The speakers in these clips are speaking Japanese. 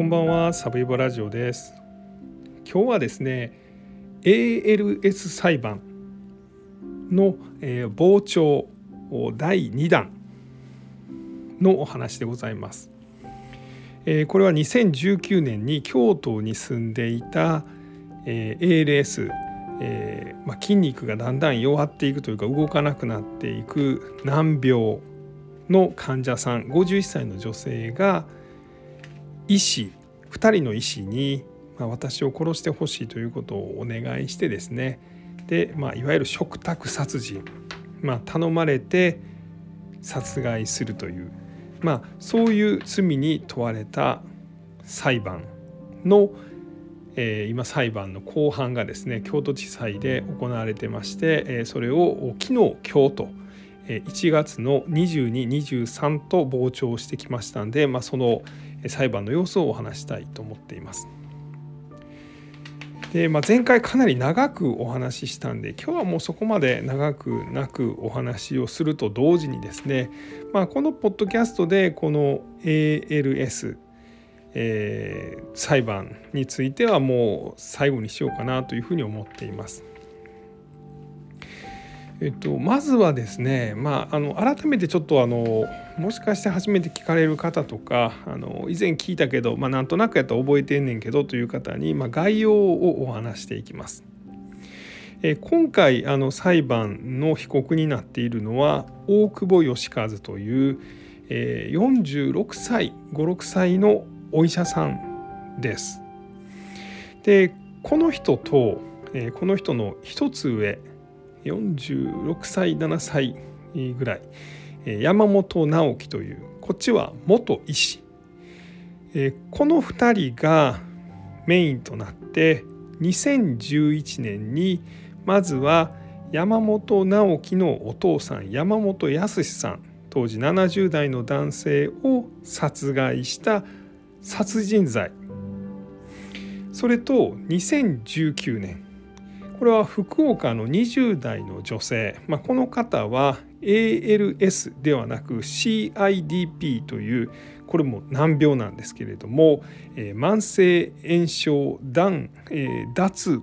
こんばんはサブイボラジオです。今日はですね ALS 裁判の、えー、傍聴第2弾のお話でございます、えー、これは2019年に京都に住んでいた、えー、ALS えーまあ、筋肉がだんだん弱っていくというか動かなくなっていく難病の患者さん51歳の女性が医師2人の医師に、まあ、私を殺してほしいということをお願いしてですね。で、まあ、いわゆる嘱託殺人、まあ、頼まれて殺害するという、まあ、そういう罪に問われた裁判の、えー、今裁判の公判がですね京都地裁で行われてまして、えー、それを昨日京都1月の2223と傍聴してきましたんで、まあ、その裁判の様子をお話したいと思っています。でまあ、前回かなり長くお話ししたんで今日はもうそこまで長くなくお話をすると同時にですね、まあ、このポッドキャストでこの ALS、えー、裁判についてはもう最後にしようかなというふうに思っています。えっと、まずはですね、まあ、あの改めてちょっとあのもしかして初めて聞かれる方とかあの以前聞いたけど、まあ、なんとなくやったら覚えてんねんけどという方に、まあ、概要をお話していきます。え今回あの裁判の被告になっているのは大久保義和という、えー、46歳56歳のお医者さんです。でこの人と、え、この人の一つ上46歳7歳ぐらい。山本直樹というこっちは元医師。この2人がメインとなって2011年にまずは山本直樹のお父さん山本康さん当時70代の男性を殺害した殺人罪。それと2019年これは福岡の20代の女性、まあ、この方は ALS ではなく CIDP というこれも難病なんですけれども、えー、慢性炎症断、えー、脱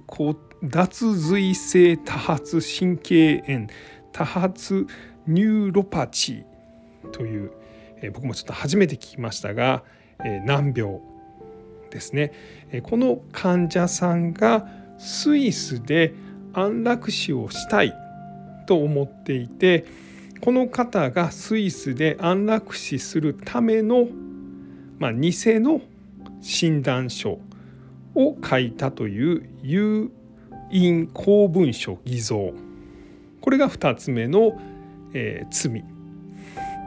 脱髄性多発神経炎多発ニューロパチという、えー、僕もちょっと初めて聞きましたが、えー、難病ですね、えー、この患者さんがスイスで安楽死をしたいと思っていてこの方がスイスで安楽死するための、まあ、偽の診断書を書いたという誘引公文書偽造。これが2つ目の、えー、罪。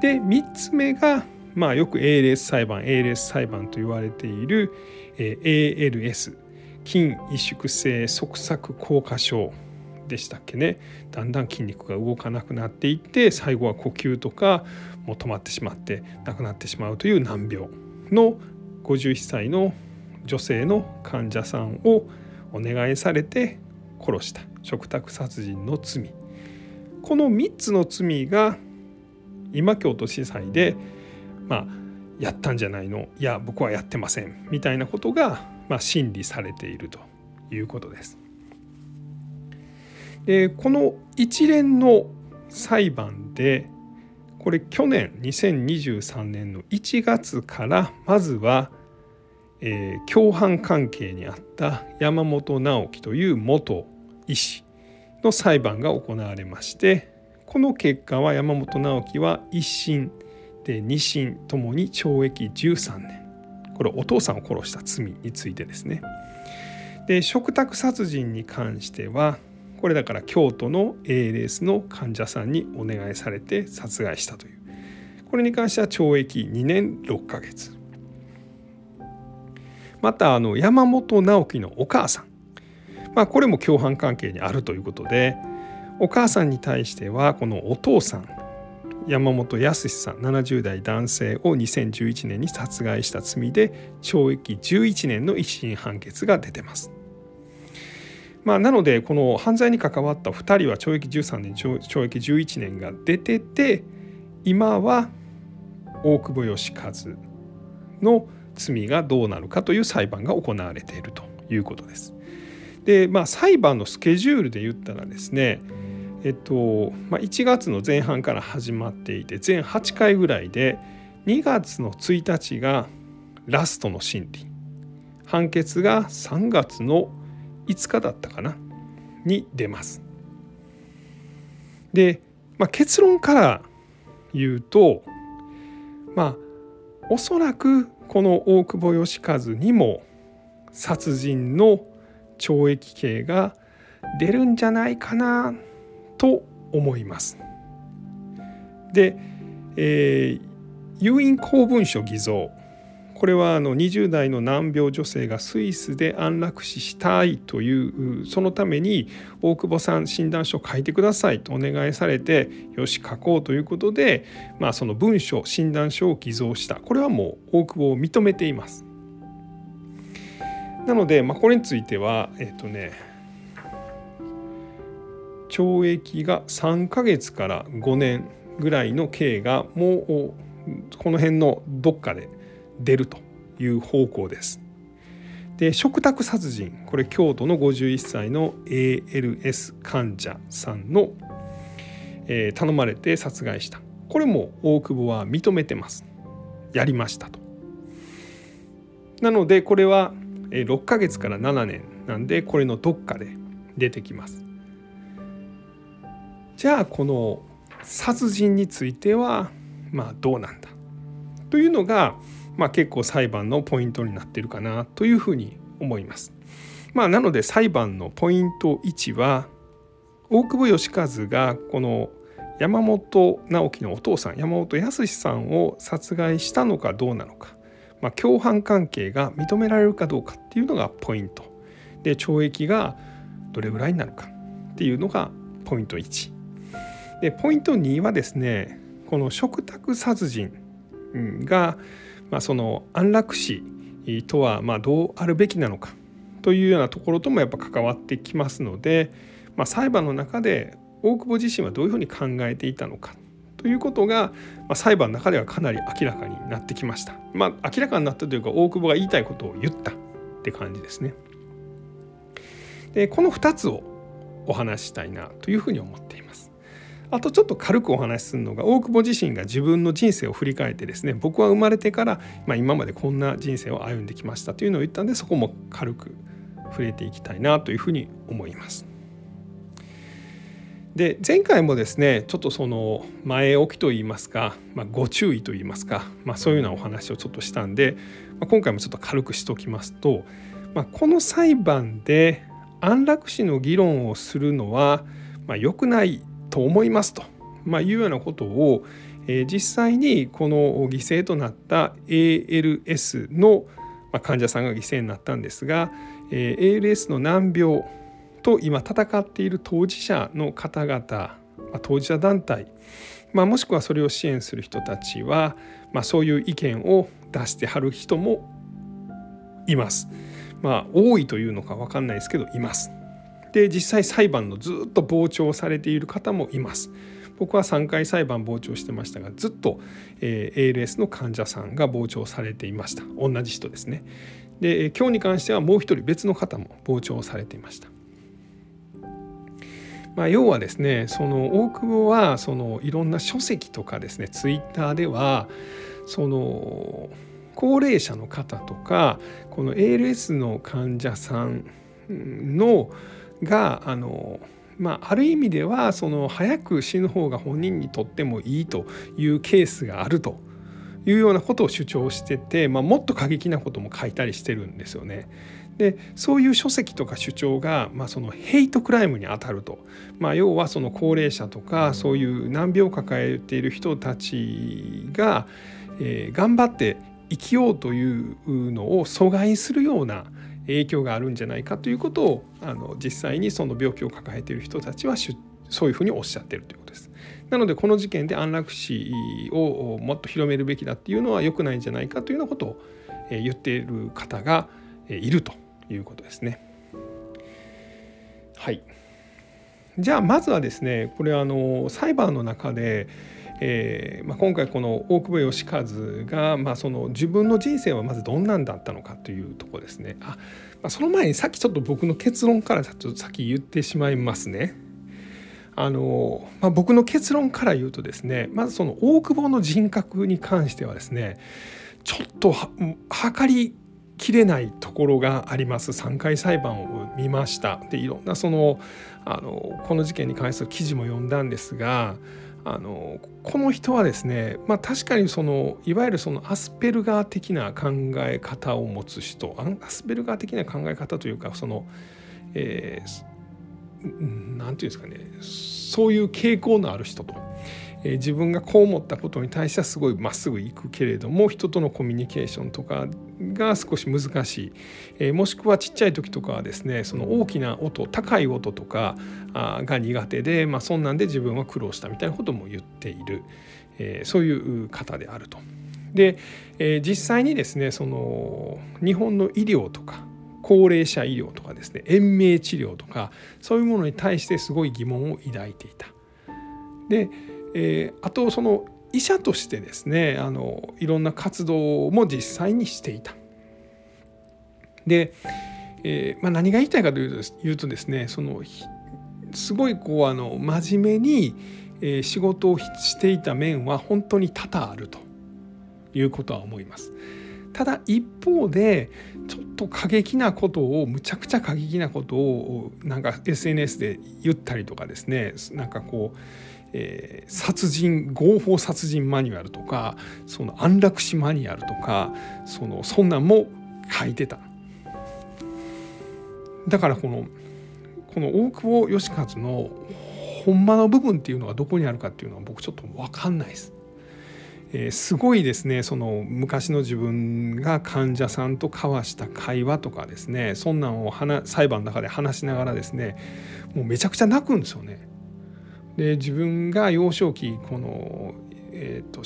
で3つ目が、まあ、よく ALS 裁判 ALS 裁判と言われている、えー、ALS 筋萎縮性側索硬化症でしたっけね。だんだん筋肉が動かなくなっていって最後は呼吸とかもう止まってしまって亡くなってしまうという難病の51歳の女性の患者さんをお願いされて殺した。嘱託殺人の罪。この3つの罪が今京都地裁でまあやったんじゃないの。いや僕はやってません。みたいなことがまあ、審理されているということです。でこの一連の裁判でこれ去年2023年の1月からまずは、えー、共犯関係にあった山本直樹という元医師の裁判が行われましてこの結果は山本直樹は1審で2審ともに懲役13年これお父さんを殺した罪についてですね。で嘱託殺人に関してはこれだから京都の ALS の患者さんにお願いされて殺害したという。これに関しては懲役2年6ヶ月。またあの山本直樹のお母さん、まあ、これも共犯関係にあるということでお母さんに対してはこのお父さん山本康さん70代男性を2011年に殺害した罪で懲役11年の一審判決が出てます。まあ、なのでこの犯罪に関わった2人は懲役13年懲役11年が出てて今は大久保義和の罪がどうなるかという裁判が行われているということです。でまあ裁判のスケジュールで言ったらですねえっとまあ、1月の前半から始まっていて全8回ぐらいで2月の1日がラストの審理。判決が3月の5日だったかな。に出ます。で、まあ、結論から言うとまあおそらくこの大久保義和にも殺人の懲役刑が出るんじゃないかな。と思います。で、えー、誘引公文書偽造これはあの20代の難病女性がスイスで安楽死したいというそのために大久保さん診断書書いてくださいとお願いされてよし書こうということで、まあ、その文書診断書を偽造したこれはもう大久保を認めています。なので、まあ、これについてはえっ、とね懲役が3ヶ月から5年ぐらいの刑がもうこの辺のどっかで出るという方向です。で食卓殺人これ京都の51歳の ALS 患者さんの、えー、頼まれて殺害したこれも大久保は認めてますやりましたと。なのでこれは6ヶ月から7年なんでこれのどっかで出てきます。じゃあこの殺人についてはまあどうなんだ？というのが、まあ、結構裁判のポイントになってるかなというふうに思います。まあ、なので裁判のポイント1は大久保義和がこの山本直樹のお父さん山本康さんを殺害したのかどうなのか、まあ、共犯関係が認められるかどうかっていうのがポイント。で懲役がどれぐらいになるかっていうのがポイント1でポイント2はですねこの食卓殺人が、まあ、その安楽死とはまどうあるべきなのかというようなところともやっぱ関わってきますので、まあ、裁判の中で大久保自身はどういうふうに考えていたのかということが、まあ、裁判の中ではかなり明らかになってきました。まあ、明らかになったというか大久保が言いたいことを言ったって感じですね。でこの2つをお話したいなというふうに思っています。あとちょっと軽くお話しするのが大久保自身が自分の人生を振り返ってですね僕は生まれてから、まあ、今までこんな人生を歩んできましたというのを言ったんでそこも軽く触れていきたいなというふうに思います。で前回もですねちょっとその前置きといいますか、まあ、ご注意といいますか、まあ、そういうようなお話をちょっとしたんで、まあ、今回もちょっと軽くしときますと、まあ、この裁判で安楽死の議論をするのは、まあ、良くないと思いますと、まあ、いうようなことを、えー、実際にこの犠牲となった ALS の患者さんが犠牲になったんですが、えー、ALS の難病と今戦っている当事者の方々、まあ、当事者団体、まあ、もしくはそれを支援する人たちは、まあ、そういう意見を出してはる人もいます。まあ多いというのか分かんないですけどいます。で実際裁判のずっと傍聴されている方もいます。僕は3回裁判傍聴してましたがずっと、え、ALS の患者さんが傍聴されていました同じ人ですね。で今日に関してはもう一人別の方も傍聴されていました。まあ、要はですねその大久保はそのいろんな書籍とかですねツイッターではその高齢者の方とかこの ALS の患者さんのがあのまあ、ある意味ではその早く死ぬ方が本人にとってもいいというケースがあるというようなことを主張してて、まあ、もっと過激なことも書いたりしてるんですよね。でそういう書籍とか主張が、まあ、そのヘイトクライムにあたると、まあ、要はその高齢者とかそういう難病を抱えている人たちが、えー、頑張って生きようというのを阻害するような影響があるんじゃないかということをあの実際にその病気を抱えている人たちはそういうふうにおっしゃってるということです。なのでこの事件で安楽死をもっと広めるべきだっていうのは良くないんじゃないかというようなことを言っている方がいるということですね。はい。じゃあまずはですねこれあの裁判の中でえーまあ、今回この大久保義和が、まあ、その自分の人生はまずどんなんだったのかというところですね。あまあ、その前にさっきちょっと僕の結論からちょっと先言ってしまいますね。あのまあ、僕の結論から言うとですねまずその大久保の人格に関してはですねちょっと測りきれないところがあります3回裁判を見ましたでいろんなそのあのこの事件に関する記事も読んだんですがあのこの人はですね、まあ、確かにそのいわゆるそのアスペルガー的な考え方を持つ人アスペルガー的な考え方というかその、えー、て言うんですかねそういう傾向のある人と。えー、自分がこう思ったことに対してはすごいまっすぐ行くけれども人とのコミュニケーションとかが少し難しい、えー、もしくはちっちゃい時とかはですねその大きな音高い音とかあが苦手で、まあ、そんなんで自分は苦労したみたいなことも言っている、えー、そういう方であると。で、えー、実際にですねその日本の医療とか高齢者医療とかですね延命治療とかそういうものに対してすごい疑問を抱いていた。でえー、あとその医者としてですねあのいろんな活動も実際にしていた。で、えーまあ、何が言いたいかというとですねそのすごいこうあの真面目に、えー、仕事をしていた面は本当に多々あるということは思います。ただ一方でちょっと過激なことをむちゃくちゃ過激なことをなんか SNS で言ったりとかですねなんかこうえー、殺人合法殺人マニュアルとかその安楽死マニュアルとかそのそんなんも書いてただからこのこの大久保義和のほんまの部分っていうのはどこにあるかっていうのは僕ちょっと分かんないです。えー、すごいですねその昔の自分が患者さんと交わした会話とかですねそんなんを裁判の中で話しながらですねもうめちゃくちゃ泣くんですよね。で自分が幼少期この、えーと、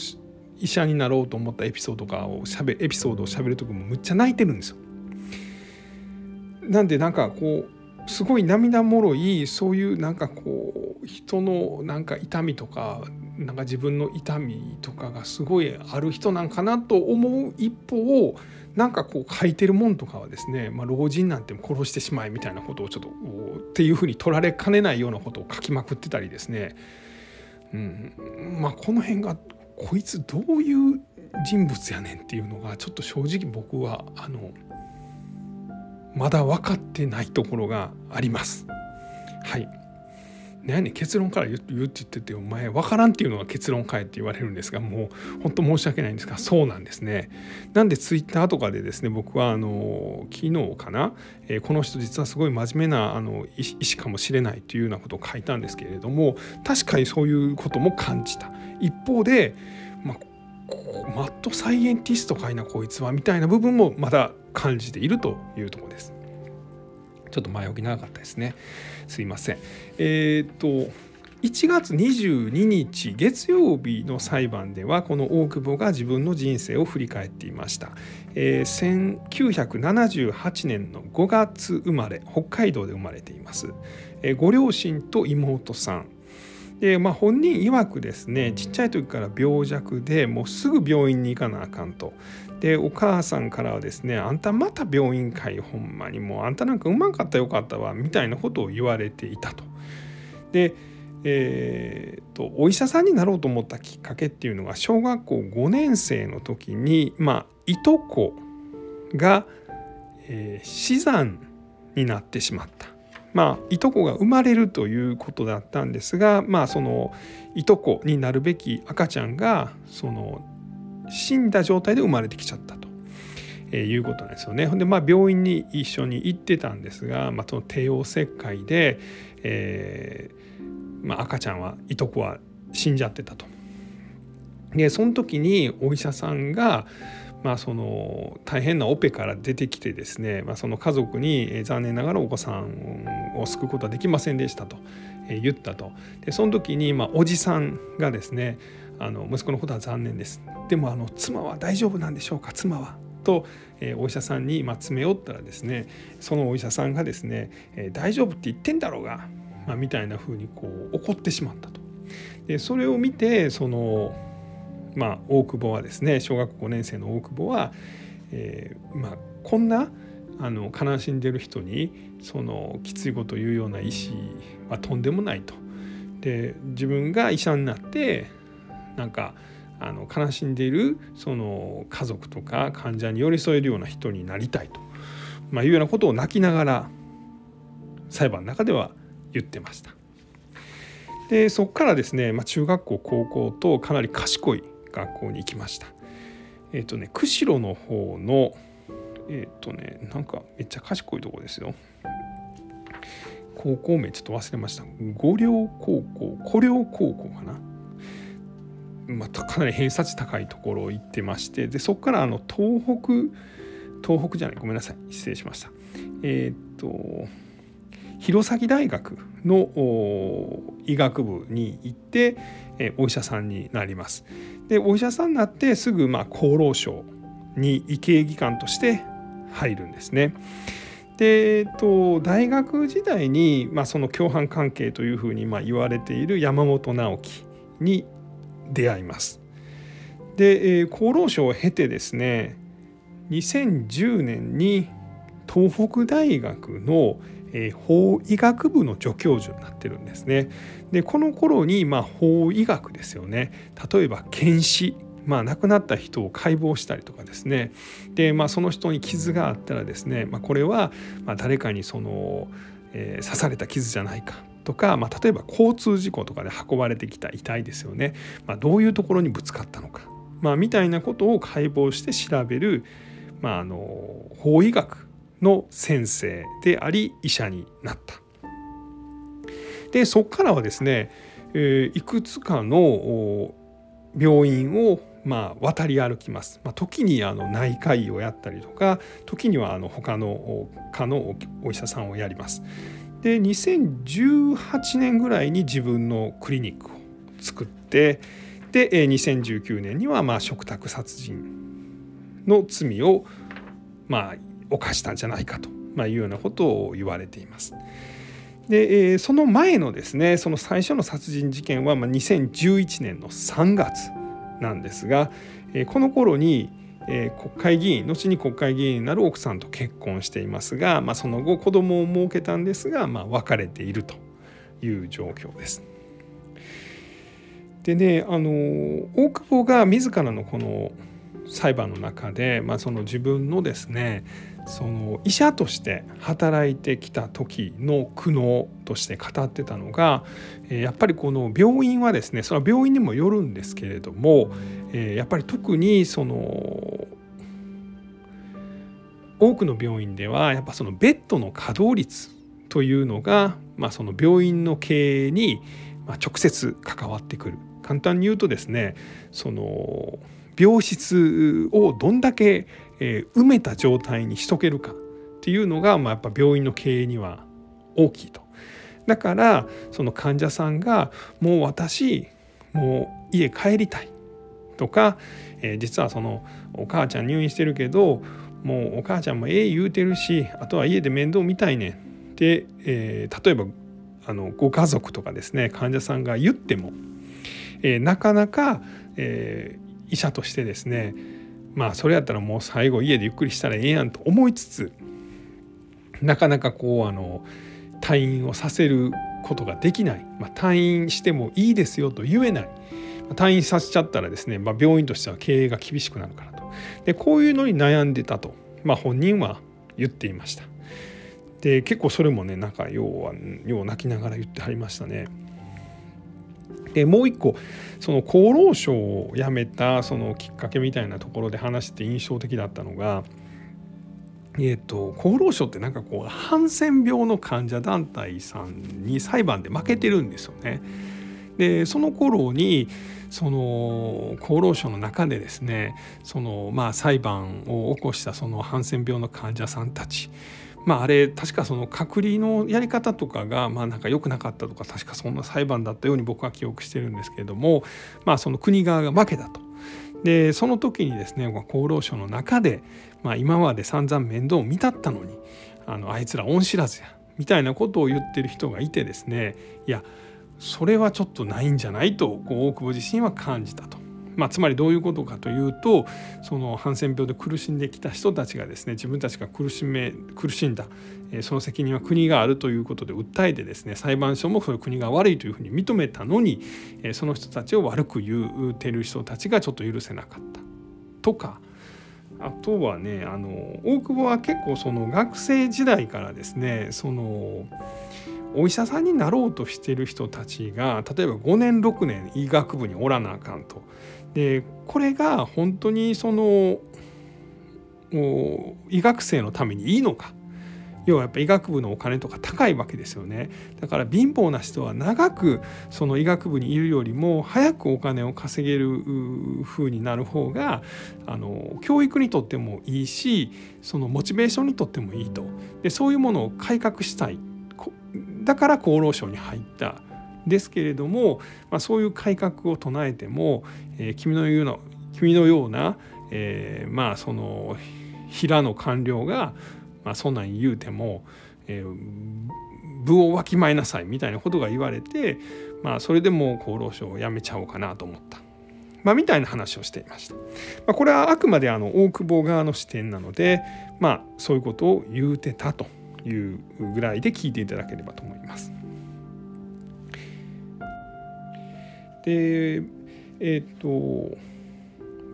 医者になろうと思ったエピソードかをしゃべエピソードをしゃべる時もむっちゃ泣いてるんですよ。なんでなんかこうすごい涙もろいそういうなんかこう人のなんか痛みとかなんか自分の痛みとかがすごいある人なんかなと思う一方なんかこう書いてるもんとかはですね、まあ、老人なんて殺してしまえみたいなことをちょっとっていうふうに取られかねないようなことを書きまくってたりですね、うん。まあ、この辺がこいつどういう人物やねんっていうのがちょっと正直僕はあのまだ分かってないところがあります。はい。何結論から言うって言っててお前分からんっていうのが結論かえって言われるんですがもう本当申し訳ないんですがそうなんですね。なんでツイッターとかでですね僕はあの昨日かな、えー、この人実はすごい真面目なあの医師かもしれないというようなことを書いたんですけれども確かにそういうことも感じた。一方で、まあ、マッドサイエンティストかいなこいつはみたいな部分もまだ感じているというとこです。ちょっと前置き長かったですね。すいません。えっ、と1月22日月曜日の裁判ではこの大久保が自分の人生を振り返っていました、えー、1978年の5月生まれ北海道で生まれています、えー、ご両親と妹さん。で、まあ、本人曰くですねちっちゃい時から病弱でもうすぐ病院に行かなあかんと。でお母さんからはですね「あんたまた病院かいほんまにもうあんたなんかうまかったよかったわ」みたいなことを言われていたと。でえーと、お医者さんになろうと思ったきっかけっていうのが小学校5年生の時に、まあ、いとこが、えー、死産になってしまった。まあ、いとこが生まれるということだったんですが、まあ、そのいとこになるべき赤ちゃんがその死んだ状態で生まれてきちゃったと。えー、いうことなんですよね。ほんでまあ病院に一緒に行ってたんですが、まあ、その帝王切開で、えーまあ、赤ちゃんはいとこは死んじゃってたと。でその時にお医者さんが、まあ、その大変なオペから出てきてですね、まあ、その家族に残念ながらお子さんを救うことはできませんでしたと言ったとでその時にまあおじさんがですねあの息子のことは残念ですでもあの妻は大丈夫なんでしょうか？妻は？と、えー、お医者さんに、まあ、詰め寄ったらですねそのお医者さんがですね、えー、大丈夫って言ってんだろうが、まあ、みたいな風にこう怒ってしまったと。でそれを見てそのまあ大久保はですね小学5年生の大久保は、えー、まあこんなあの悲しんでる人にそのきついことを言うような意思はとんでもないと。で自分が医者になってなんかあの悲しんでいるその家族とか患者に寄り添えるような人になりたいと、まあ、いうようなことを泣きながら裁判の中では言ってました。でそこからですね、まあ、中学校高校とかなり賢い学校に行きました。えっ、ー、とね釧路の方のえっ、ー、とねなんかめっちゃ賢いとこですよ。高校名ちょっと忘れました。五稜高校古稜高校かな？まあ、かなり偏差値高いところを行ってましてでそこからあの東北東北じゃないごめんなさい失礼しましたえっ、と弘前大学の医学部に行って、えお医者さんになります。でお医者さんになってすぐま厚労省に医系技官として入るんですね。で、えっと、大学時代に、まあ、その共犯関係というふうにま言われている山本直樹に出会います。で、え、厚労省を経てですね2010年に東北大学のえ法医学部の助教授になってるんですね。でこの頃にまあ法医学ですよね例えば検視まあ、亡くなった人を解剖したりとかですねで、まあ、その人に傷があったらですね、まあ、これはま誰かにその、えー、刺された傷じゃないかとか、まあ、例えば交通事故とかで運ばれてきた遺体ですよね、まあ、どういうところにぶつかったのか、まあ、みたいなことを解剖して調べる、まあ、あの法医学の先生であり医者になった。でそこからはですね、えー、いくつかの病院をまあ、渡り歩きます、まあ、時にあの内科医をやったりとか時にはあの他の科のお医者さんをやります。で2018年ぐらいに自分のクリニックを作ってで2019年にはまあ嘱託殺人の罪をまあ犯したんじゃないかと、まあ、いうようなことを言われています。で、その前のですねその最初の殺人事件は、2011年の3月なんですが、この頃に、えー、国会議員後に国会議員になる奥さんと結婚していますが、まあ、その後子供を設けたんですが、まあ、別れているという状況です。でねあの大久保が自らのこの裁判の中で、まあ、その自分のですねその医者として働いてきた時の苦悩として語ってたのがやっぱりこの病院はですねその病院にもよるんですけれどもやっぱり特にその多くの病院ではやっぱそのベッドの稼働率というのが、まあ、その病院の経営に直接関わってくる。簡単に言うとですねその病室をどんだけえー、埋めた状態にしとけるかっていうのが、まあ、やっぱ病院の経営には大きいと。だからその患者さんが「もう私もう家帰りたい」とか、えー、実はそのお母ちゃん入院してるけどもうお母ちゃんもええ言うてるしあとは家で面倒見たいねんって、えー、例えばあのご家族とかですね患者さんが言っても、えー、なかなか、えー、医者としてですねまあそれやったらもう最後家でゆっくりしたらええやんと思いつつなかなかこうあの退院をさせることができない、まあ、退院してもいいですよと言えない。退院させちゃったらですね、まあ、病院としては経営が厳しくなるからと。でこういうのに悩んでたと、まあ、本人は言っていました。で結構それもねなんか要はよう泣きながら言ってはりましたね。でもう一個その厚労省を辞めたそのきっかけみたいなところで話して印象的だったのが、えーと、厚労省ってなんかこうハンセン病の患者団体さんに裁判で負けてるんですよね。でその頃にその厚労省の中でですねそのまあ裁判を起こしたそのハンセン病の患者さんたちまあ、あれ確かその隔離のやり方とかがまあなんか良くなかったとか確かそんな裁判だったように僕は記憶してるんですけれども、まあ、その国側が負けたと。でその時にですね厚労省の中で、まあ、今まで散々面倒を見たったのにあのあいつら恩知らずやみたいなことを言ってる人がいてですねいやそれはちょっとないんじゃないとこう大久保自身は感じたと。まあ、つまりどういうことかというとそのハンセン病で苦しんできた人たちがですね自分たちが苦しめ苦しんだその責任は国があるということで訴えてですね裁判所もその国が悪いというふうに認めたのにその人たちを悪く言うてる人たちがちょっと許せなかったとかあとはねあの大久保は結構その学生時代からですねそのお医者さんになろうとしてる人たちが例えば5年6年医学部におらなあかんと。でこれが本当にその医学生のためにいいのか。要はやっぱ医学部のお金とか高いわけですよね。だから貧乏な人は長くその医学部にいるよりも早くお金を稼げる風になる方があの教育にとってもいいしそのモチベーションにとってもいいと。でそういうものを改革したい。だから厚労省に入った。ですけれども、まあ、そういう改革を唱えても、えー、君の言うの君のような、えー、まあその平の官僚が、まあ、そんなん言うても、えー、部をわきまえなさいみたいなことが言われて、まあ、それでもう厚労省を辞めちゃおうかなと思った。まあ、みたいな話をしていました。まあ、これはあくまであの大久保側の視点なので、まあ、そういうことを言うてたというぐらいで聞いていただければと思います。でえっ、と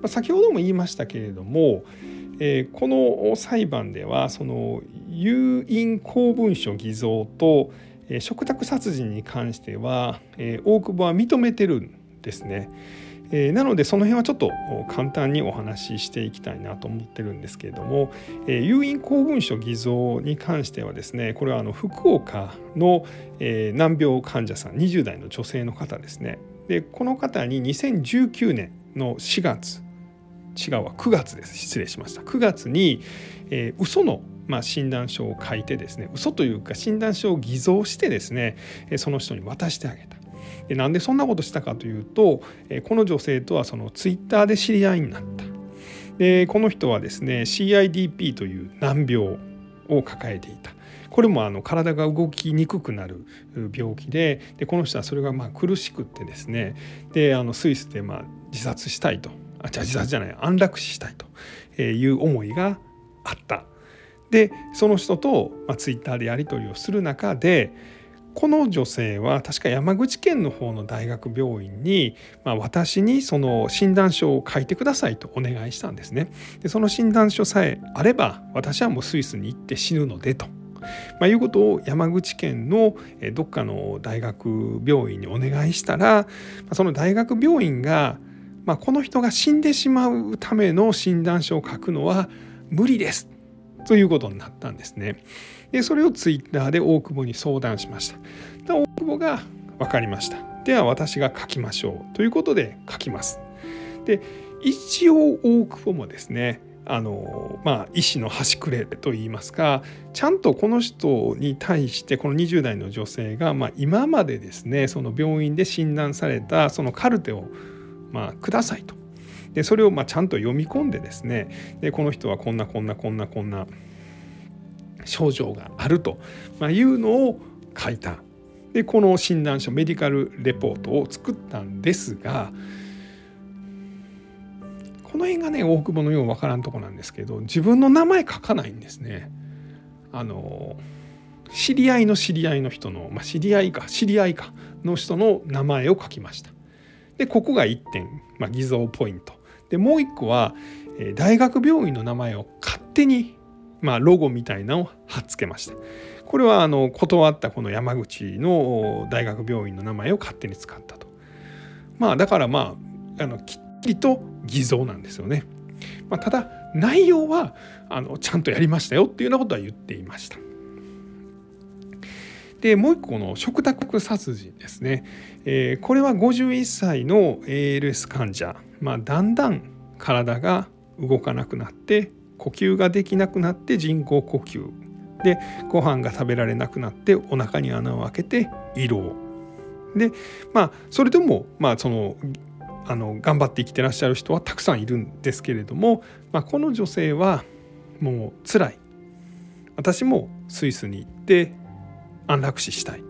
先ほども言いましたけれども、えー、この裁判ではその有印公文書偽造と、えー、嘱託殺人に関しては、えー、大久保は認めてるんですね。え、なのでその辺はちょっと簡単にお話ししていきたいなと思ってるんですけれども、えー、有印公文書偽造に関してはですねこれはあの福岡の、え、難病患者さん20代の女性の方ですねでこの方に2019年の4月違うわ9月です。失礼しました。9月に、えー、嘘のまあ、診断書を書いてですね嘘というか診断書を偽造してですねその人に渡してあげた。でなんでそんなことしたかというとこの女性とはそのツイッターで知り合いになった。でこの人はですね CIDP という難病を抱えていた。これもあの体が動きにくくなる病気ででこの人はそれがまあ苦しくってですねであのスイスでまあ自殺したいとあじゃ自殺じゃない安楽死したいという思いがあったでその人と、まあ、ツイッターでやり取りをする中でこの女性は確か山口県の方の大学病院に、まあ、私にその診断書を書いてくださいとお願いしたんですね。でその診断書さえあれば私はもうスイスに行って死ぬのでと。まあ、いうことを山口県のどっかの大学病院にお願いしたらその大学病院が、まあ、この人が死んでしまうための診断書を書くのは無理ですということになったんですね。でそれをツイッターで大久保に相談しました。で大久保が分かりました。では私が書きましょうということで書きます。で一応大久保もですねあのまあ医師の端くれといいますかちゃんとこの人に対してこの20代の女性が、まあ、今までですねその病院で診断されたそのカルテを、まあ、くださいと。でそれをまあちゃんと読み込んでですねでこの人はこんなこんなこんなこんな症状があるというのを書いたでこの診断書メディカルレポートを作ったんですがこの辺がね大久保のようわからんとこなんですけど自分の名前書かないんですね。あの知り合いの知り合いの人の、まあ、知り合いか知り合いかの人の名前を書きました。でここが1点、まあ、偽造ポイント。でもう1個は大学病院の名前を勝手にまあ、ロゴみたいなのを貼っつけました。これはあの断ったこの山口の大学病院の名前を勝手に使ったと。まあだからまああのきっちりと偽造なんですよね。まあ、ただ内容はあのちゃんとやりましたよっていうようなことは言っていました。でもう一個の食卓殺人ですね、えー、これは51歳の ALS 患者、まあ、だんだん体が動かなくなって呼吸ができなくなって人工呼吸でご飯が食べられなくなってお腹に穴を開けて胃ろうでまあそれでもまあそのあの頑張って生きてらっしゃる人はたくさんいるんですけれども、まあ、この女性はもう辛い私もスイスに行って安楽死したい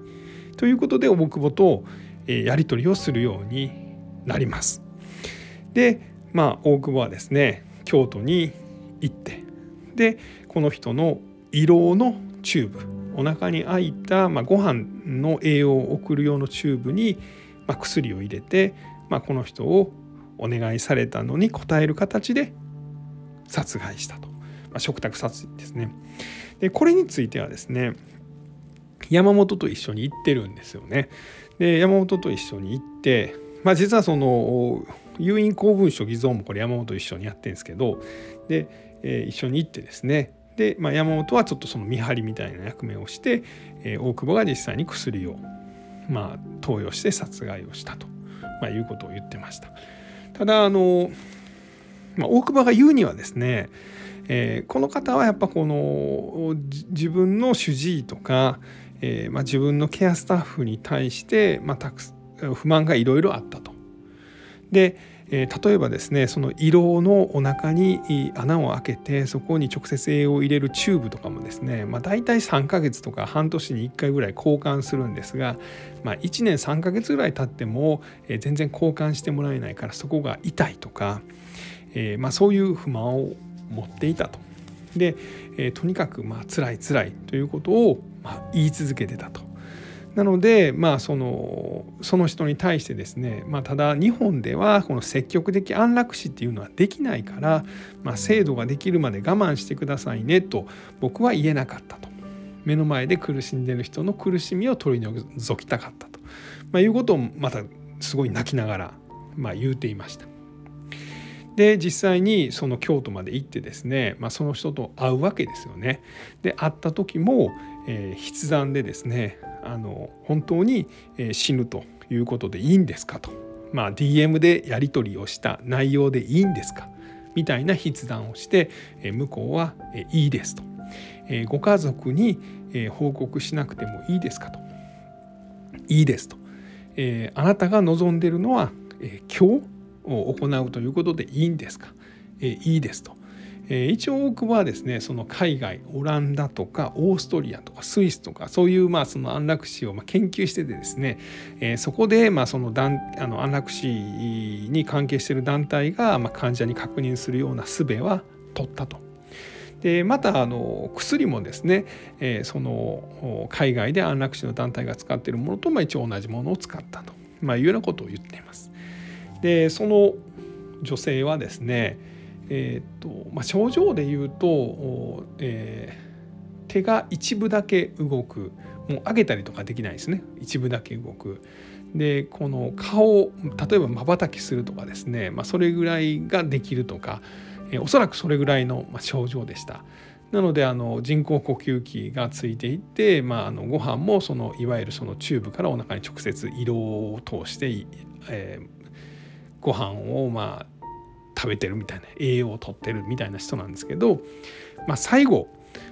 ということで大久保とやり取りをするようになります。でまあ大久保はですね京都に行ってでこの人の胃ろうのチューブお腹に開いた、まあ、ご飯の栄養を送る用のチューブに、まあ、薬を入れて、まあ、この人をお願いされたのに応える形で殺害したと、まあ、食卓殺人ですね。でこれについてはですね山本と一緒に行ってるんですよね。で山本と一緒に行って、まあ、実はその有印公文書偽造もこれ山本と一緒にやってるんですけどで、えー、一緒に行ってですねで、まあ、山本はちょっとその見張りみたいな役目をして、えー、大久保が実際に薬を、まあ、投与して殺害をしたと、まあ、いうことを言ってました。ただあの、まあ、大久保が言うにはですねえー、この方はやっぱこの自分の主治医とか、えーまあ、自分のケアスタッフに対して、まあ、たく不満がいろいろあったと。で、え、例えばですねその胃ろうのお腹に穴を開けてそこに直接栄養を入れるチューブとかもですね、まあ、大体3ヶ月とか半年に1回ぐらい交換するんですが、まあ、1年3ヶ月ぐらい経っても、え、全然交換してもらえないからそこが痛いとか、えーまあ、そういう不満を持っていたと。で、え、とにかくまあ辛い辛いということをま言い続けてたと。なので、まあ、そのその人に対してですね、まあ、ただ日本ではこの積極的安楽死っていうのはできないから、まあ、制度ができるまで我慢してくださいねと僕は言えなかったと目の前で苦しんでる人の苦しみを取り除きたかったと、まあ、いうことをまたすごい泣きながら、まあ、言うていました。で実際にその京都まで行ってですね、まあ、その人と会うわけですよね。で会った時も、えー、筆談でですねあの本当に死ぬということでいいんですかと、まあ、DM でやり取りをした内容でいいんですかみたいな筆談をして向こうは「いいです」と「ご家族に報告しなくてもいいですか」と「いいです」と「あなたが望んでるのは今日を行うということでいいんですか、えいいですと。え一応多くはですねその海外オランダとかオーストリアとかスイスとかそういうまあその安楽死をま研究しててですね、えそこでまあそのあの安楽死に関係している団体がま患者に確認するような術は取ったと。でまたあの薬もですね、えその海外で安楽死の団体が使っているものとまあ一応同じものを使ったと、まあ、いうようなことを言っています。でその女性はですね、えーとまあ、症状で言うと、えー、手が一部だけ動くもう上げたりとかできないですね一部だけ動く。でこの顔例えばまばたきするとかですね、まあ、それぐらいができるとか、えー、おそらくそれぐらいの症状でした。なのであの人工呼吸器がついていて、まあ、あのご飯もそのいわゆるそのチューブからお腹に直接胃ろうを通して、えー、ご飯をまあ食べてるみたいな栄養をとってるみたいな人なんですけど、まあ、最後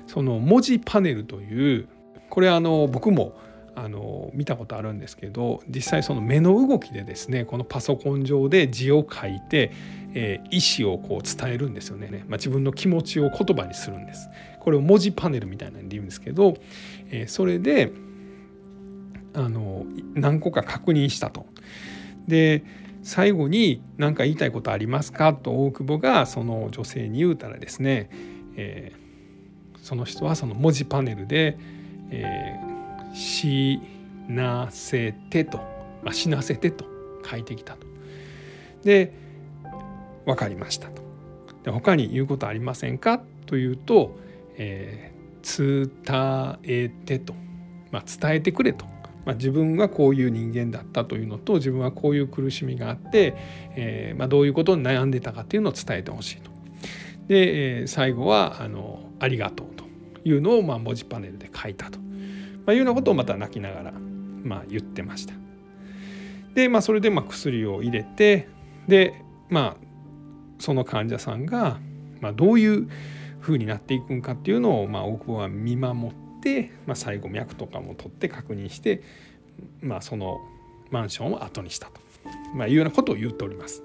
その文字パネルというこれあの僕もあの見たことあるんですけど実際その目の動きでですねこのパソコン上で字を書いて、えー、意思をこう伝えるんですよね、まあ、自分の気持ちを言葉にするんですこれを文字パネルみたいなんで言うんですけど、えー、それであの何個か確認したと。で最後に何か言いたいことありますか？と大久保がその女性に言うたらですね、えー、その人はその文字パネルで「えー、死なせて」と「まあ、死なせて」と書いてきたと。で「分かりました」と。で他に言うことありませんか？というと「えー、伝えて」と、まあ、伝えてくれと。まあ、自分はこういう人間だったというのと自分はこういう苦しみがあって、えー、まあ、どういうことに悩んでたかっていうのを伝えてほしいと。で、えー、最後はあの「ありがとう」というのをま文字パネルで書いたと、ま、いうようなことをまた泣きながら、ま、言ってました。で、まあ、それでま薬を入れてでまあその患者さんが、ま、どういうふうになっていくんかっていうのを、まあ、大久保は見守って、まあ、最後脈とかも取って確認して、まあ、そのマンションを後にしたと、まあ、いうようなことを言っております。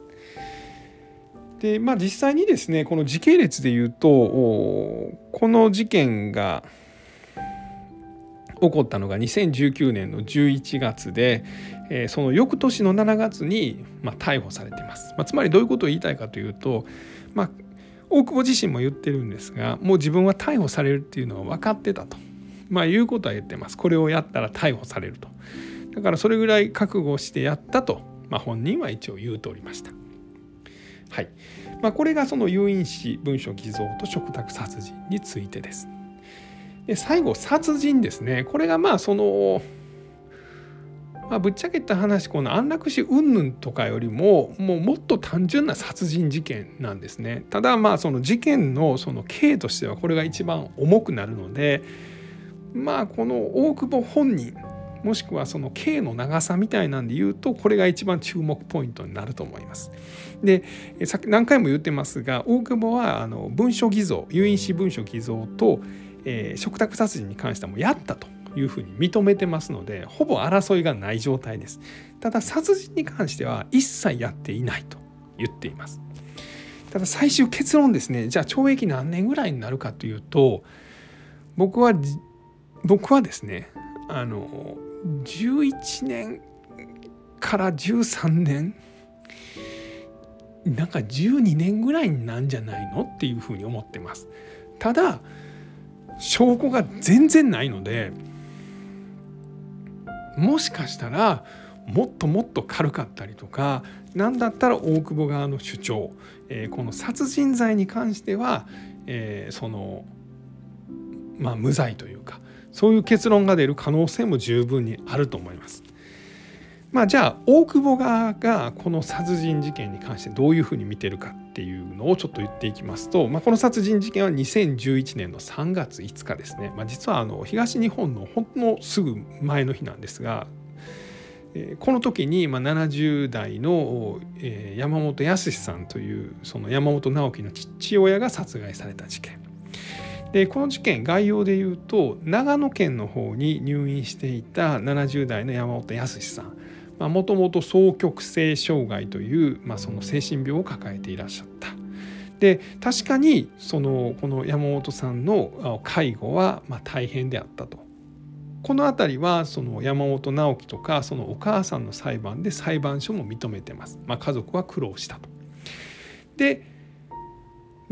でまあ、実際にですねこの時系列で言うとこの事件が起こったのが2019年の11月で、えー、その翌年の7月に、まあ、逮捕されています、まあ、つまりどういうことを言いたいかというと、まあ、大久保自身も言ってるんですがもう自分は逮捕されるっていうのは分かってたと、まあ、いうことは言ってます。これをやったら逮捕されると。だからそれぐらい覚悟してやったと、まあ、本人は一応言うておりました。はい。まあ、これがその有印紙文書偽造と嘱託殺人についてです。で最後殺人ですね。これがまあそのまあ、ぶっちゃけた話この安楽死云々とかよりももうもっと単純な殺人事件なんですね。ただまあその事件のその刑としてはこれが一番重くなるのでまあこの大久保本人もしくはその刑の長さみたいなんで言うとこれが一番注目ポイントになると思います。でさっき何回も言ってますが大久保はあの文書偽造有印紙文書偽造とえー、嘱託殺人に関してはもうやったというふうに認めてますのでほぼ争いがない状態です。ただ殺人に関しては一切やっていないと言っています。ただ最終結論ですね。じゃあ懲役何年ぐらいになるかというと僕は僕はですねあの11年から13年なんか12年ぐらいなんじゃないの？っていうふうに思ってます。ただ証拠が全然ないのでもしかしたらもっともっと軽かったりとか何だったら大久保側の主張、えー、この殺人罪に関しては、えー、そのまあ無罪というかそういう結論が出る可能性も十分にあると思います。まあ、じゃあ大久保側がこの殺人事件に関してどういうふうに見てるかっていうのをちょっと言っていきますと、まあ、この殺人事件は2011年の3月5日ですね、まあ、実はあの東日本のほんのすぐ前の日なんですがこの時に70代の山本康さんというその山本直樹の父親が殺害された事件でこの事件概要で言うと長野県の方に入院していた70代の山本康さんもともと双極性障害という、まあ、その精神病を抱えていらっしゃった。で確かにそのこの山本さんの介護はま大変であったと。この辺りはその山本直樹とかそのお母さんの裁判で裁判所も認めてます。まあ、家族は苦労したと。で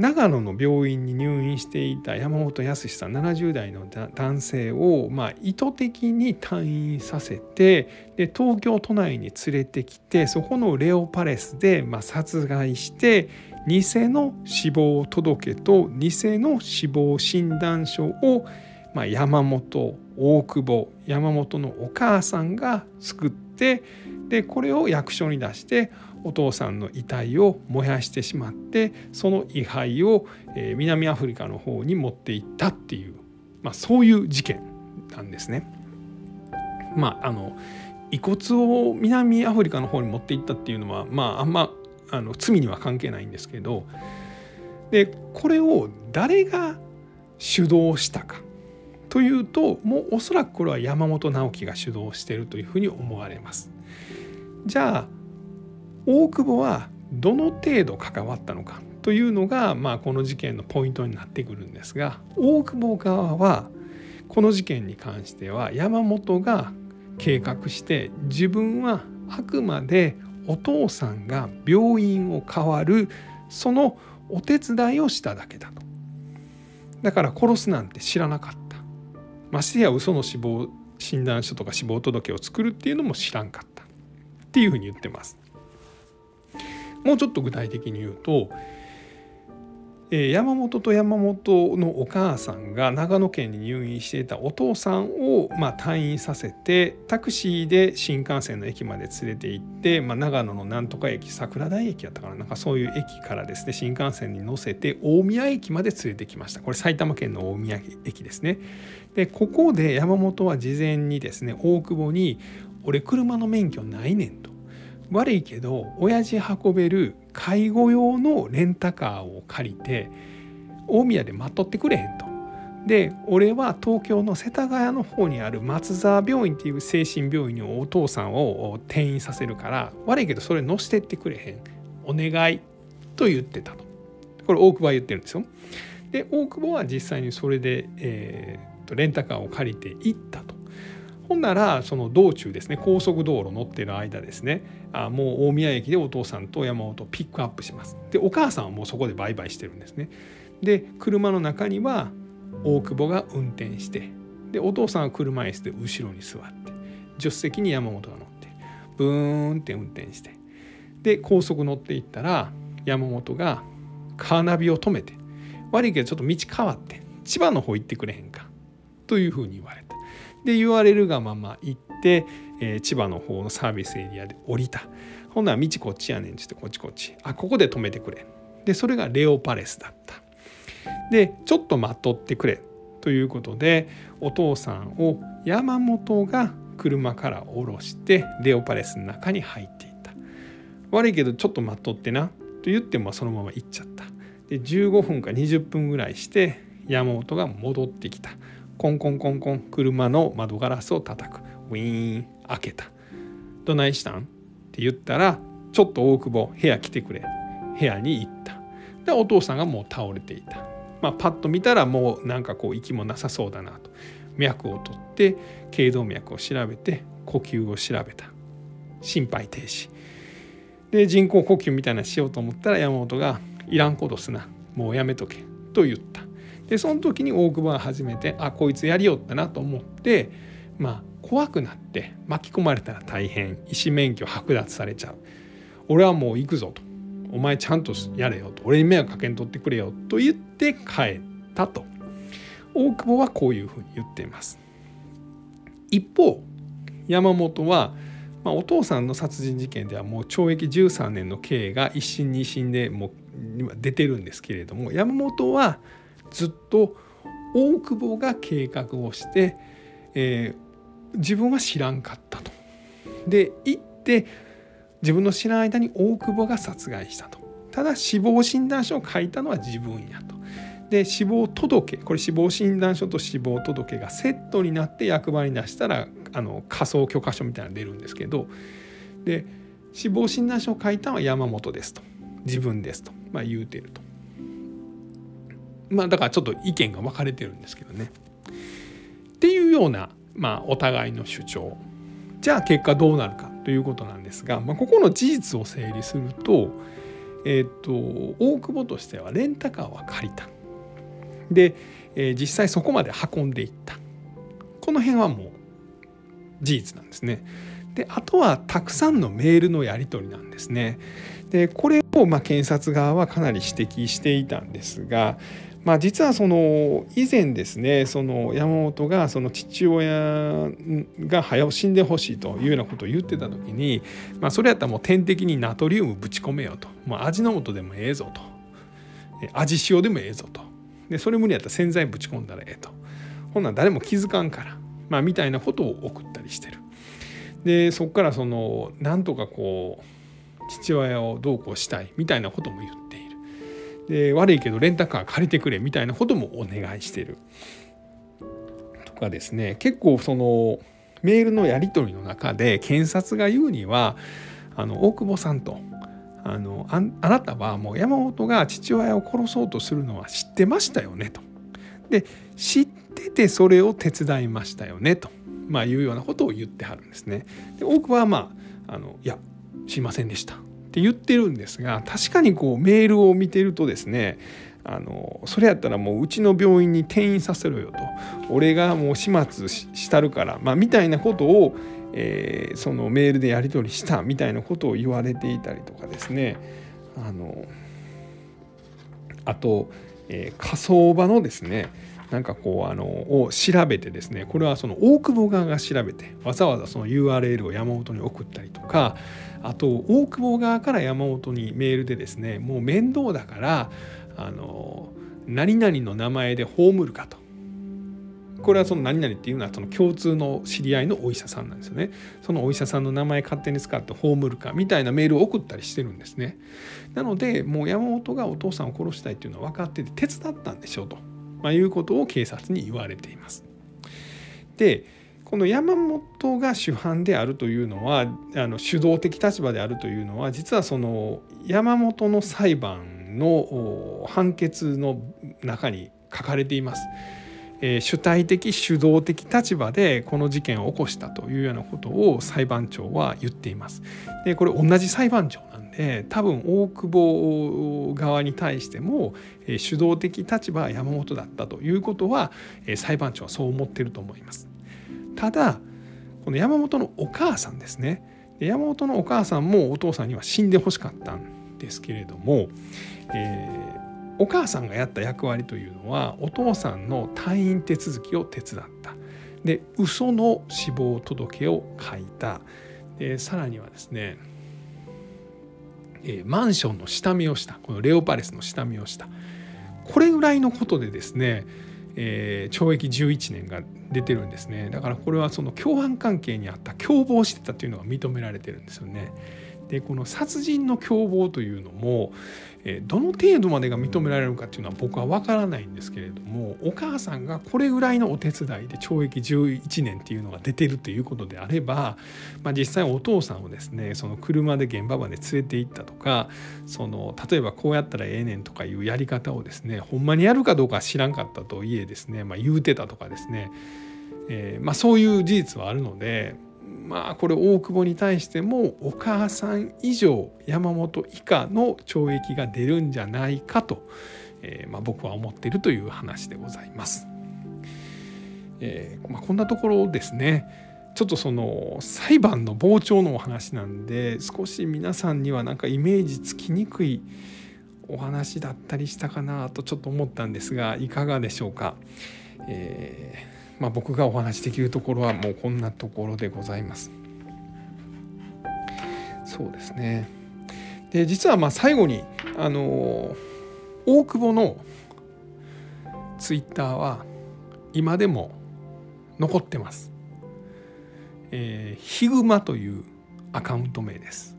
長野の病院に入院していた山本康さん70代の男性を、まあ、意図的に退院させてで東京都内に連れてきてそこのレオパレスで、まあ、殺害して偽の死亡届と偽の死亡診断書を、まあ、山本大久保山本のお母さんが作ってでこれを役所に出してお父さんの遺体を燃やしてしまってその遺灰を南アフリカの方に持っていったっていう、まあ、そういう事件なんですね。まああの遺骨を南アフリカの方に持っていったっていうのはまああんまあの罪には関係ないんですけどでこれを誰が主導したかというともうおそらくこれは山本直樹が主導しているというふうに思われます。じゃあ大久保はどの程度関わったのかというのが、まあ、この事件のポイントになってくるんですが大久保側はこの事件に関しては山本が計画して自分はあくまでお父さんが病院を変わるそのお手伝いをしただけだと。だから殺すなんて知らなかった。ましてや嘘の死亡診断書とか死亡届を作るっていうのも知らんかった。っていうふうに言ってます。もうちょっと具体的に言うと、え、山本と山本のお母さんが長野県に入院していたお父さんを、ま、退院させてタクシーで新幹線の駅まで連れて行って、ま、長野のなんとか駅桜台駅やったかななんかそういう駅からですね新幹線に乗せて大宮駅まで連れてきましたこれ埼玉県の大宮駅ですねでここで山本は事前にですね大久保に「俺車の免許ないねん」と。悪いけど親父運べる介護用のレンタカーを借りて大宮で待っとってくれへんと。で俺は東京の世田谷の方にある松沢病院っていう精神病院にお父さんを転院させるから悪いけどそれ乗せてってくれへんお願いと言ってたとこれ大久保は言ってるんですよ。で大久保は実際にそれで、えー、レンタカーを借りて行ったと。ほんならその道中ですね高速道路乗ってる間ですねあもう大宮駅でお父さんと山本をピックアップします。でお母さんはもうそこでバイバイしてるんですね。で車の中には大久保が運転してでお父さんは車椅子で後ろに座って助手席に山本が乗ってブーンって運転してで高速乗っていったら山本がカーナビを止めて悪いけどちょっと道変わって千葉の方行ってくれへんかというふうに言われた。で言われるがまま行って、えー、千葉の方のサービスエリアで降りた。ほんなら道こっちやねんちってこっちこっち。あここで止めてくれ。でそれがレオパレスだった。でちょっと待っとってくれ。ということでお父さんを山本が車から降ろしてレオパレスの中に入っていった。悪いけどちょっと待っとってな。と言ってもそのまま行っちゃった。で15分か20分ぐらいして山本が戻ってきた。コンコンコンコン車の窓ガラスを叩く。ウィーン開けた。どないしたん？って言ったらちょっと大久保部屋来てくれ。部屋に行った。でお父さんがもう倒れていた。まあ、パッと見たらもうなんかこう息もなさそうだなと。脈を取って頸動脈を調べて呼吸を調べた。心肺停止。で人工呼吸みたいなしようと思ったら山本が「いらんことすな。もうやめとけ」と言った。でその時に大久保は初めてあこいつやりよったなと思ってまあ怖くなって巻き込まれたら大変医師免許剥奪されちゃう。俺はもう行くぞと。お前ちゃんとやれよと。俺に迷惑かけんとってくれよと言って帰ったと。大久保はこういうふうに言っています。一方山本は、まあ、お父さんの殺人事件ではもう懲役13年の刑が一審二審でもう出てるんですけれども山本はずっと大久保が計画をして、えー、自分は知らんかったと。で行って自分の知らない間に大久保が殺害したと。ただ死亡診断書を書いたのは自分やと。で死亡届これ死亡診断書と死亡届がセットになって役場に出したらあの仮想許可書みたいなの出るんですけどで死亡診断書を書いたのは山本ですと。自分ですと、まあ、言うてると。まあだからちょっと意見が分かれてるんですけどねっていうような、まあ、お互いの主張じゃあ結果どうなるかということなんですが、まあ、ここの事実を整理すると,、えーと、大久保としてはレンタカーは借りた。で、えー、実際そこまで運んでいった。この辺はもう事実なんですね。であとはたくさんのメールのやり取りなんですね。でこれをま検察側はかなり指摘していたんですが、まあ、実はその以前ですねその山本がその父親が早死んでほしいというようなことを言ってた時に、まあ、それやったらもう点滴にナトリウムぶち込めよともう味の素でもええぞと味塩でもええぞとでそれ無理やったら洗剤ぶち込んだらええとほんなん誰も気づかんから、まあ、みたいなことを送ったりしてる。でそこからそのなんとかこう父親をどうこうしたいみたいなことも言って。で悪いけどレンタカー借りてくれみたいなこともお願いしてるとかですね結構そのメールのやり取りの中で検察が言うにはあの大久保さんとあのあなたはもう山本が父親を殺そうとするのは知ってましたよねと。で知っててそれを手伝いましたよねと、まあ、いうようなことを言ってはるんですね。で大久保はまああのいや知りませんでしたって言ってるんですが確かにこうメールを見てるとですねあのそれやったらもううちの病院に転院させろよと。俺がもう始末したるから、まあ、みたいなことを、えー、そのメールでやり取りしたみたいなことを言われていたりとかですね。あのあと、えー、火葬場のですねなんかこうあのを調べてですねこれはその大久保側が調べてわざわざその URL を山本に送ったりとかあと大久保側から山本にメールでですねもう面倒だからあの何々の名前で葬るかと。これはその何々っていうのはその共通の知り合いのお医者さんなんですよね。そのお医者さんの名前勝手に使って葬るかみたいなメールを送ったりしてるんですね。なのでもう山本がお父さんを殺したいっていうのは分かってて手伝ったんでしょうと。まあ、いうことを警察に言われています。でこの山本が主犯であるというのはあの主導的立場であるというのは実はその山本の裁判の判決の中に書かれています。えー、主体的主導的立場でこの事件を起こしたというようなことを裁判長は言っています。でこれ同じ裁判長なんで多分大久保側に対しても、えー、主導的立場は山本だったということは、えー、裁判長はそう思ってると思います。ただこの山本のお母さんですね。山本のお母さんもお父さんには死んでほしかったんですけれども、えー、お母さんがやった役割というのはお父さんの退院手続きを手伝った。で嘘の死亡届を書いた。でさらにはですね、え、マンションの下見をした。このレオパレスの下見をした。これぐらいのことでですね、えー、懲役11年が出てるんですねだからこれはその共犯関係にあった共謀してたというのが認められてるんですよね。でこの殺人の共謀というのも、えどの程度までが認められるかっていうのは僕は分からないんですけれどもお母さんがこれぐらいのお手伝いで懲役11年っていうのが出てるということであれば、まあ、実際お父さんをですねその車で現場まで連れて行ったとかその例えばこうやったらええねんとかいうやり方をですねほんまにやるかどうか知らんかったといえですね、まあ、言うてたとかですね、えー、まあ、そういう事実はあるのでまあこれ大久保に対してもお母さん以上山本以下の懲役が出るんじゃないかと、えー、まあ、僕は思っているという話でございます。えー、まあ、こんなところですねちょっとその裁判の傍聴のお話なんで少し皆さんにはなんかイメージつきにくいお話だったりしたかなとちょっと思ったんですがいかがでしょうか？えーまあ、僕がお話しできるところはもうこんなところでございます。そうですねで実はまあ最後にあの大久保のツイッターは今でも残ってます。えー、ヒグマというアカウント名です。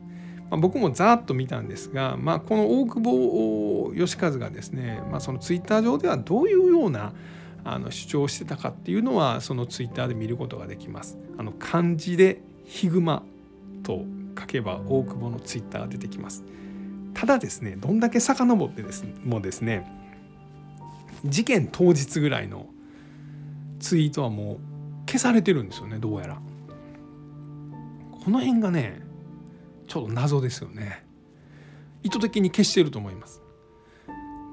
まあ、僕もざっと見たんですが、まあ、この大久保義和がですね、まあ、そのツイッター上ではどういうようなあの主張してたかっていうのはそのツイッターで見ることができます。あの漢字でヒグマと書けば大久保のツイッターが出てきます。ただですねどんだけ遡ってですもですね事件当日ぐらいのツイートはもう消されてるんですよねどうやら。この辺がねちょっと謎ですよね。意図的に消してると思います。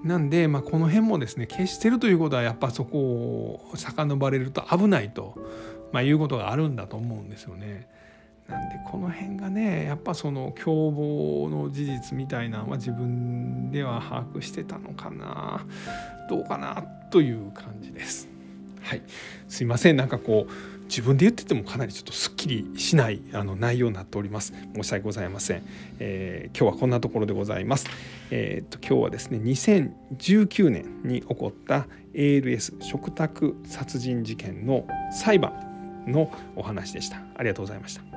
なんで、まあ、この辺もですね消してるということはやっぱそこを遡れると危ないと、まあ、いうことがあるんだと思うんですよね。なんでこの辺がねやっぱその共謀の事実みたいなのは自分では把握してたのかなどうかなという感じです。はい、すいませんなんかこう自分で言っててもかなりちょっとすっきりしないあの内容になっております。申し訳ございません、えー、今日はこんなところでございます。えー、っと今日はですね2019年に起こった ALS 食卓殺人事件の裁判のお話でした。ありがとうございました。